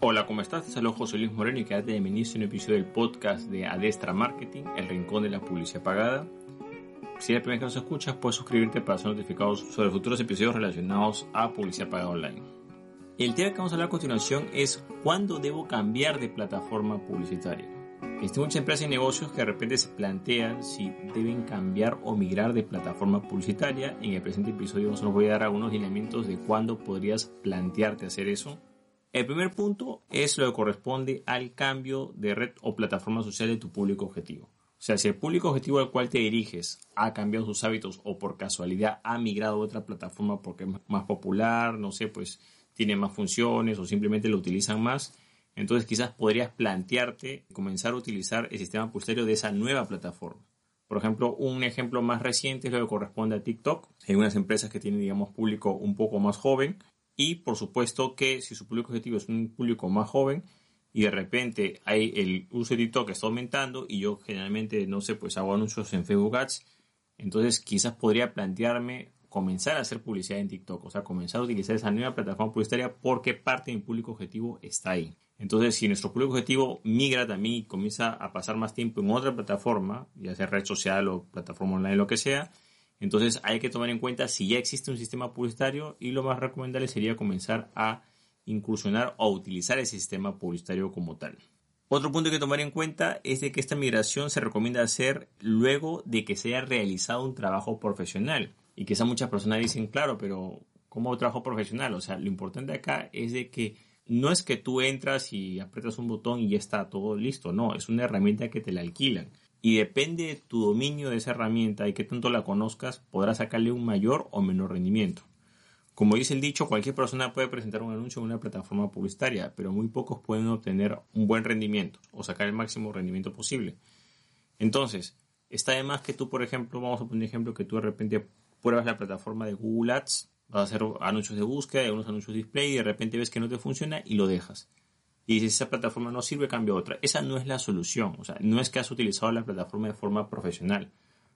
Hola, ¿cómo estás? Te saludo José Luis Moreno y quédate de bienvenido a un episodio del podcast de Adestra Marketing, el rincón de la publicidad pagada. Si es la primera vez que nos escuchas, puedes suscribirte para ser notificados sobre futuros episodios relacionados a publicidad pagada online. El tema que vamos a hablar a continuación es cuándo debo cambiar de plataforma publicitaria. Existen muchas empresas y negocios que de repente se plantean si deben cambiar o migrar de plataforma publicitaria. En el presente episodio os voy a dar algunos lineamientos de cuándo podrías plantearte hacer eso el primer punto es lo que corresponde al cambio de red o plataforma social de tu público objetivo. O sea, si el público objetivo al cual te diriges ha cambiado sus hábitos o por casualidad ha migrado a otra plataforma porque es más popular, no sé, pues tiene más funciones o simplemente lo utilizan más, entonces quizás podrías plantearte comenzar a utilizar el sistema publicitario de esa nueva plataforma. Por ejemplo, un ejemplo más reciente es lo que corresponde a TikTok. Hay unas empresas que tienen, digamos, público un poco más joven y por supuesto que si su público objetivo es un público más joven y de repente hay el uso de TikTok que está aumentando y yo generalmente, no sé, pues hago anuncios en Facebook Ads, entonces quizás podría plantearme comenzar a hacer publicidad en TikTok, o sea, comenzar a utilizar esa nueva plataforma publicitaria porque parte de mi público objetivo está ahí. Entonces, si nuestro público objetivo migra también y comienza a pasar más tiempo en otra plataforma, ya sea red social o plataforma online, lo que sea, entonces hay que tomar en cuenta si ya existe un sistema publicitario y lo más recomendable sería comenzar a incursionar o utilizar ese sistema publicitario como tal. Otro punto que tomar en cuenta es de que esta migración se recomienda hacer luego de que se haya realizado un trabajo profesional. Y quizá muchas personas dicen, claro, pero ¿cómo trabajo profesional? O sea, lo importante acá es de que no es que tú entras y aprietas un botón y ya está todo listo. No, es una herramienta que te la alquilan y depende de tu dominio de esa herramienta y que tanto la conozcas, podrás sacarle un mayor o menor rendimiento. Como dice el dicho, cualquier persona puede presentar un anuncio en una plataforma publicitaria, pero muy pocos pueden obtener un buen rendimiento o sacar el máximo rendimiento posible. Entonces, está de más que tú, por ejemplo, vamos a poner un ejemplo que tú de repente pruebas la plataforma de Google Ads, vas a hacer anuncios de búsqueda algunos anuncios de display y de repente ves que no te funciona y lo dejas y si esa plataforma no sirve, cambia otra. Esa no es la solución. O sea, no es que has utilizado la plataforma de forma profesional.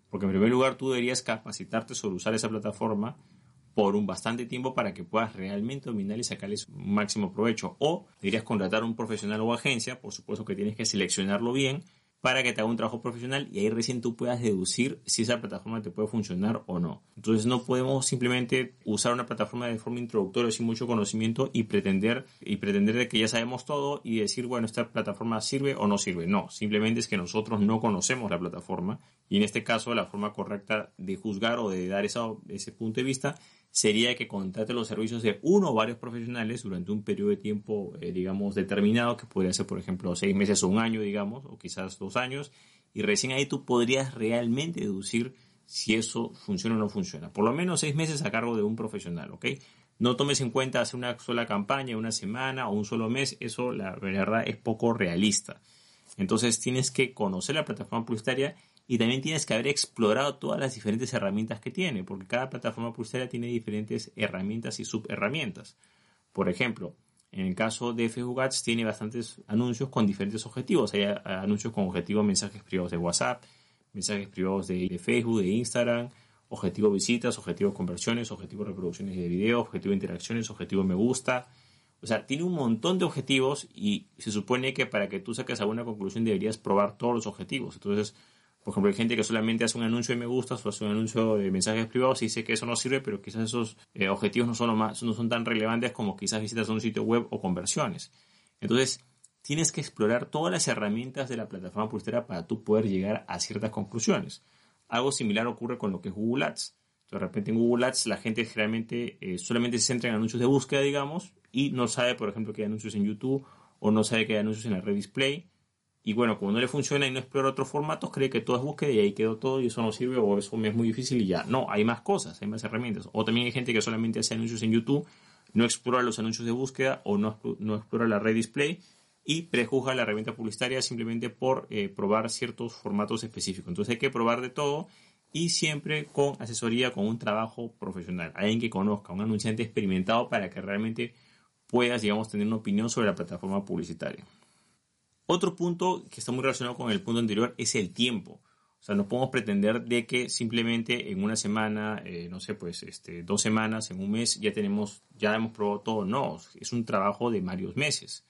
Porque en primer lugar tú deberías capacitarte sobre usar esa plataforma por un bastante tiempo para que puedas realmente dominar y sacarles un máximo provecho. O deberías contratar a un profesional o agencia, por supuesto que tienes que seleccionarlo bien para que te haga un trabajo profesional y ahí recién tú puedas deducir si esa plataforma te puede funcionar o no. Entonces no podemos simplemente usar una plataforma de forma introductoria sin mucho conocimiento y pretender y pretender de que ya sabemos todo y decir, bueno, esta plataforma sirve o no sirve. No, simplemente es que nosotros no conocemos la plataforma y en este caso la forma correcta de juzgar o de dar ese punto de vista sería que contrate los servicios de uno o varios profesionales durante un periodo de tiempo, eh, digamos, determinado, que podría ser, por ejemplo, seis meses o un año, digamos, o quizás dos años, y recién ahí tú podrías realmente deducir si eso funciona o no funciona. Por lo menos seis meses a cargo de un profesional, ¿ok? No tomes en cuenta hacer una sola campaña, una semana o un solo mes, eso la verdad es poco realista. Entonces tienes que conocer la plataforma publicitaria y también tienes que haber explorado todas las diferentes herramientas que tiene, porque cada plataforma publicitaria tiene diferentes herramientas y subherramientas. Por ejemplo, en el caso de Facebook Ads tiene bastantes anuncios con diferentes objetivos. Hay anuncios con objetivos mensajes privados de WhatsApp, mensajes privados de, Facebook, de Instagram, objetivo visitas, objetivo conversiones, objetivo reproducciones de video, objetivo interacciones, objetivo me gusta. O sea, tiene un montón de objetivos y se supone que para que tú saques alguna conclusión deberías probar todos los objetivos. Entonces, por ejemplo, hay gente que solamente hace un anuncio de me gusta o hace un anuncio de mensajes privados y dice que eso no sirve, pero quizás esos eh, objetivos no son, más, no son tan relevantes como quizás visitas a un sitio web o conversiones. Entonces, tienes que explorar todas las herramientas de la plataforma publicitaria para tú poder llegar a ciertas conclusiones. Algo similar ocurre con lo que es Google Ads. De repente en Google Ads la gente generalmente eh, solamente se centra en anuncios de búsqueda, digamos, y no sabe, por ejemplo, que hay anuncios en YouTube o no sabe que hay anuncios en la red display y bueno, como no le funciona y no explora otros formatos, cree que todo es búsqueda y ahí quedó todo y eso no sirve o eso me es muy difícil y ya. No, hay más cosas, hay más herramientas. O también hay gente que solamente hace anuncios en YouTube, no explora los anuncios de búsqueda o no, no explora la red display y prejuzga la herramienta publicitaria simplemente por eh, probar ciertos formatos específicos. Entonces hay que probar de todo y siempre con asesoría, con un trabajo profesional, alguien que conozca, un anunciante experimentado para que realmente puedas, digamos, tener una opinión sobre la plataforma publicitaria. Otro punto que está muy relacionado con el punto anterior es el tiempo. O sea, no podemos pretender de que simplemente en una semana, eh, no sé, pues este, dos semanas, en un mes, ya tenemos, ya hemos probado todo. No, es un trabajo de varios meses.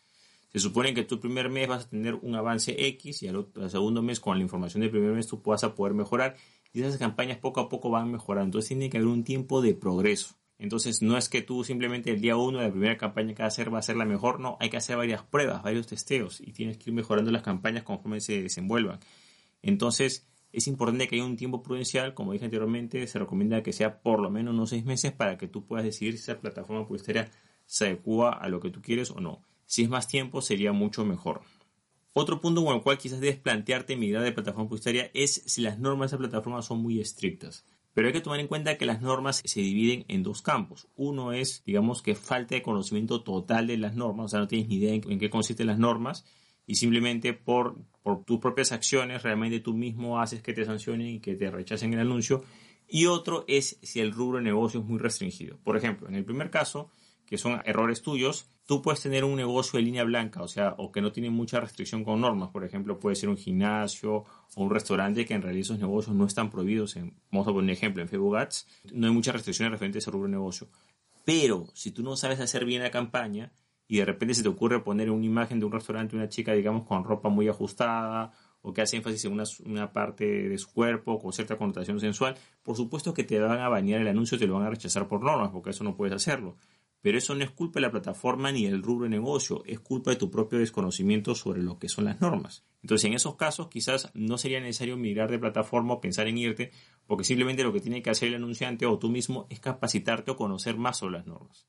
Se supone que tu primer mes vas a tener un avance X y al, al segundo mes con la información del primer mes tú vas a poder mejorar y esas campañas poco a poco van mejorando. Entonces tiene que haber un tiempo de progreso. Entonces no es que tú simplemente el día uno de la primera campaña que vas a hacer va a ser la mejor, no, hay que hacer varias pruebas, varios testeos y tienes que ir mejorando las campañas conforme se desenvuelvan. Entonces es importante que haya un tiempo prudencial, como dije anteriormente, se recomienda que sea por lo menos unos seis meses para que tú puedas decidir si esa plataforma publicitaria se adecua a lo que tú quieres o no. Si es más tiempo, sería mucho mejor. Otro punto con el cual quizás debes plantearte migrar de plataforma publicitaria es si las normas de esa plataforma son muy estrictas. Pero hay que tomar en cuenta que las normas se dividen en dos campos. Uno es, digamos, que falta de conocimiento total de las normas, o sea, no tienes ni idea en, qué consisten las normas y simplemente por, por tus propias acciones realmente tú mismo haces que te sancionen y que te rechacen el anuncio. Y otro es si el rubro de negocio es muy restringido. Por ejemplo, en el primer caso, que son errores tuyos, tú puedes tener un negocio de línea blanca, o sea, o que no tiene mucha restricción con normas. Por ejemplo, puede ser un gimnasio o un restaurante que en realidad esos negocios no están prohibidos. En, vamos a poner un ejemplo, en Facebook Ads no hay muchas restricciones referentes a ese rubro de negocio. Pero si tú no sabes hacer bien la campaña y de repente se te ocurre poner una imagen de un restaurante, una chica, digamos, con ropa muy ajustada o que hace énfasis en una, una, parte de su cuerpo con cierta connotación sensual, por supuesto que te van a bañar el anuncio te lo van a rechazar por normas, porque eso no puedes hacerlo. Pero eso no es culpa de la plataforma ni del rubro de negocio, es culpa de tu propio desconocimiento sobre lo que son las normas. Entonces, en esos casos, quizás no sería necesario migrar de plataforma o pensar en irte, porque simplemente lo que tiene que hacer el anunciante o tú mismo es capacitarte o conocer más sobre las normas.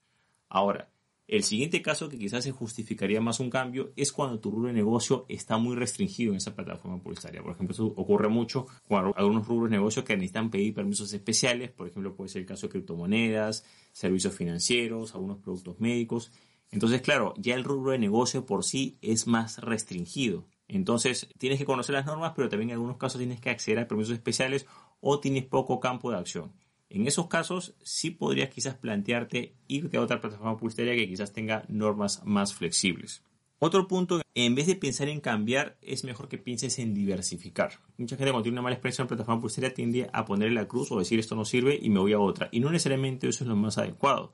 Ahora, el siguiente caso que quizás se justificaría más un cambio es cuando tu rubro de negocio está muy restringido en esa plataforma publicitaria. Por ejemplo, eso ocurre mucho con algunos rubros de negocio que necesitan pedir permisos especiales. Por ejemplo, puede ser el caso de criptomonedas, servicios financieros, algunos productos médicos. Entonces, claro, ya el rubro de negocio por sí es más restringido. Entonces, tienes que conocer las normas, pero también en algunos casos tienes que acceder a permisos especiales o tienes poco campo de acción. En esos casos sí podrías quizás plantearte irte a otra plataforma publicitaria que quizás tenga normas más flexibles. Otro punto, en vez de pensar en cambiar, es mejor que pienses en diversificar. Mucha gente cuando tiene una mala experiencia en plataforma publicitaria tiende a ponerle la cruz o decir esto no sirve y me voy a otra. Y no necesariamente eso es lo más adecuado.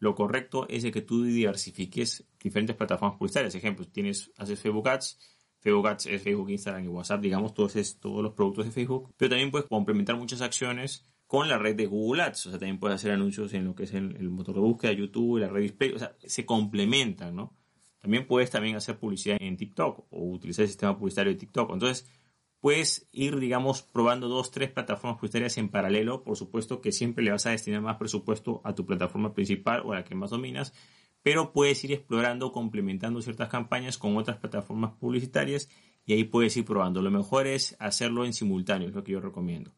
Lo correcto es que tú diversifiques diferentes plataformas publicitarias. Ejemplo, tienes, haces Facebook Ads, Facebook Ads es Facebook, Instagram y WhatsApp, digamos, todos, todos los productos de Facebook. Pero también puedes complementar muchas acciones con la red de Google Ads. O sea, también puedes hacer anuncios en lo que es el, motor de búsqueda, YouTube, la red display. O sea, se complementan, ¿no? También puedes también hacer publicidad en TikTok o utilizar el sistema publicitario de TikTok. Entonces, puedes ir, digamos, probando dos, tres plataformas publicitarias en paralelo. Por supuesto que siempre le vas a destinar más presupuesto a tu plataforma principal o a la que más dominas, pero puedes ir explorando, complementando ciertas campañas con otras plataformas publicitarias y ahí puedes ir probando. Lo mejor es hacerlo en simultáneo, es lo que yo recomiendo.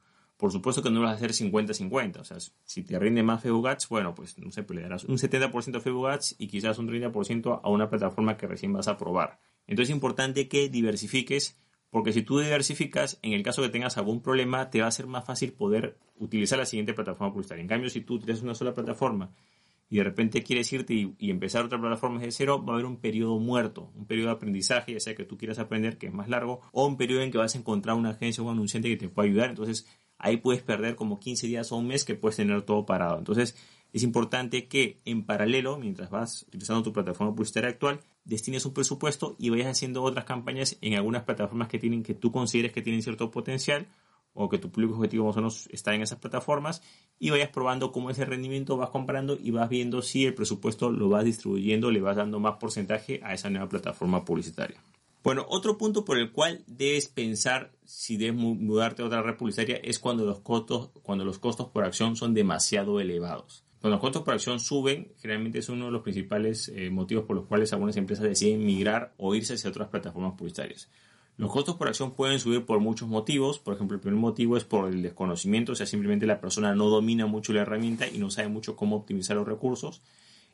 Por supuesto que no vas a hacer 50-50. O sea, si te rinde más Facebook Ads, bueno, pues no sé, pues le darás un 70% a Facebook Ads y quizás un 30% a una plataforma que recién vas a probar. Entonces es importante que diversifiques, porque si tú diversificas, en el caso que tengas algún problema, te va a ser más fácil poder utilizar la siguiente plataforma publicitaria. En cambio, si tú utilizas una sola plataforma y de repente quieres irte y, y, empezar otra plataforma desde cero, va a haber un periodo muerto, un periodo de aprendizaje, ya sea que tú quieras aprender, que es más largo, o un periodo en que vas a encontrar una agencia o un anunciante que te pueda ayudar. Entonces, ahí puedes perder como 15 días o un mes que puedes tener todo parado. Entonces, es importante que en paralelo, mientras vas utilizando tu plataforma publicitaria actual, destines un presupuesto y vayas haciendo otras campañas en algunas plataformas que tienen que tú consideres que tienen cierto potencial o que tu público objetivo más o menos está en esas plataformas y vayas probando cómo es el rendimiento, vas comprando y vas viendo si el presupuesto lo vas distribuyendo, le vas dando más porcentaje a esa nueva plataforma publicitaria. Bueno, otro punto por el cual debes pensar si debes mudarte a otra red publicitaria es cuando los costos, cuando los costos por acción son demasiado elevados. Cuando los costos por acción suben, generalmente es uno de los principales eh, motivos por los cuales algunas empresas deciden migrar o irse hacia otras plataformas publicitarias. Los costos por acción pueden subir por muchos motivos. Por ejemplo, el primer motivo es por el desconocimiento, o sea, simplemente la persona no domina mucho la herramienta y no sabe mucho cómo optimizar los recursos.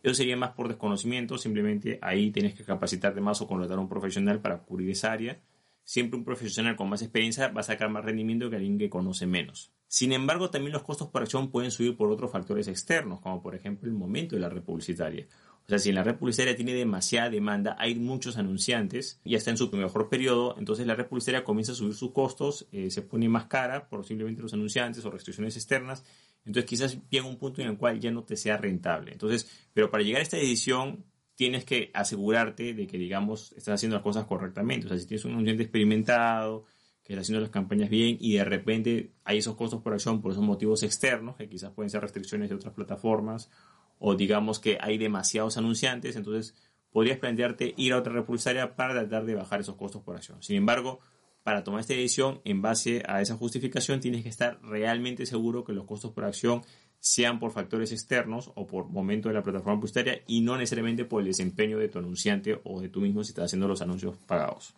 Eso sería más por desconocimiento, simplemente ahí tienes que capacitarte más o contratar a un profesional para cubrir esa área. Siempre un profesional con más experiencia va a sacar más rendimiento que alguien que conoce menos. Sin embargo, también los costos por acción pueden subir por otros factores externos, como por ejemplo el momento de la red publicitaria. O sea, si en la red publicitaria tiene demasiada demanda, hay muchos anunciantes, ya está en su mejor periodo, entonces la red publicitaria comienza a subir sus costos, eh, se pone más cara por simplemente los anunciantes o restricciones externas, entonces quizás llega un punto en el cual ya no te sea rentable. Entonces, pero para llegar a esta decisión, tienes que asegurarte de que, digamos, estás haciendo las cosas correctamente. O sea, si tienes un anunciante experimentado, que está haciendo las campañas bien y de repente hay esos costos por acción por esos motivos externos, que quizás pueden ser restricciones de otras plataformas, o digamos que hay demasiados anunciantes, entonces podrías plantearte ir a otra repulsaria para tratar de bajar esos costos por acción. Sin embargo, para tomar esta decisión, en base a esa justificación, tienes que estar realmente seguro que los costos por acción sean por factores externos o por momento de la plataforma publicitaria y no necesariamente por el desempeño de tu anunciante o de tú mismo si estás haciendo los anuncios pagados.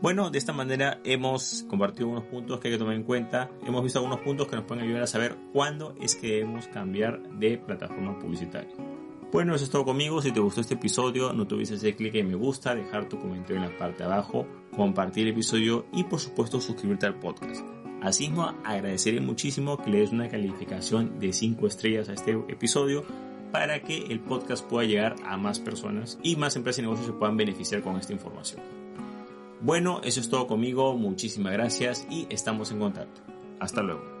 Bueno, de esta manera hemos compartido unos puntos que hay que tomar en cuenta. Hemos visto algunos puntos que nos pueden ayudar a saber cuándo es que debemos cambiar de plataforma publicitaria. Bueno, eso es todo conmigo. Si te gustó este episodio, no te olvides hacer clic en me gusta, dejar tu comentario en la parte de abajo, compartir el episodio y por supuesto suscribirte al podcast. Asimismo, agradeceré muchísimo que le des una calificación de 5 estrellas a este episodio para que el podcast pueda llegar a más personas y más empresas y negocios se puedan beneficiar con esta información. Bueno, eso es todo conmigo, muchísimas gracias y estamos en contacto. Hasta luego.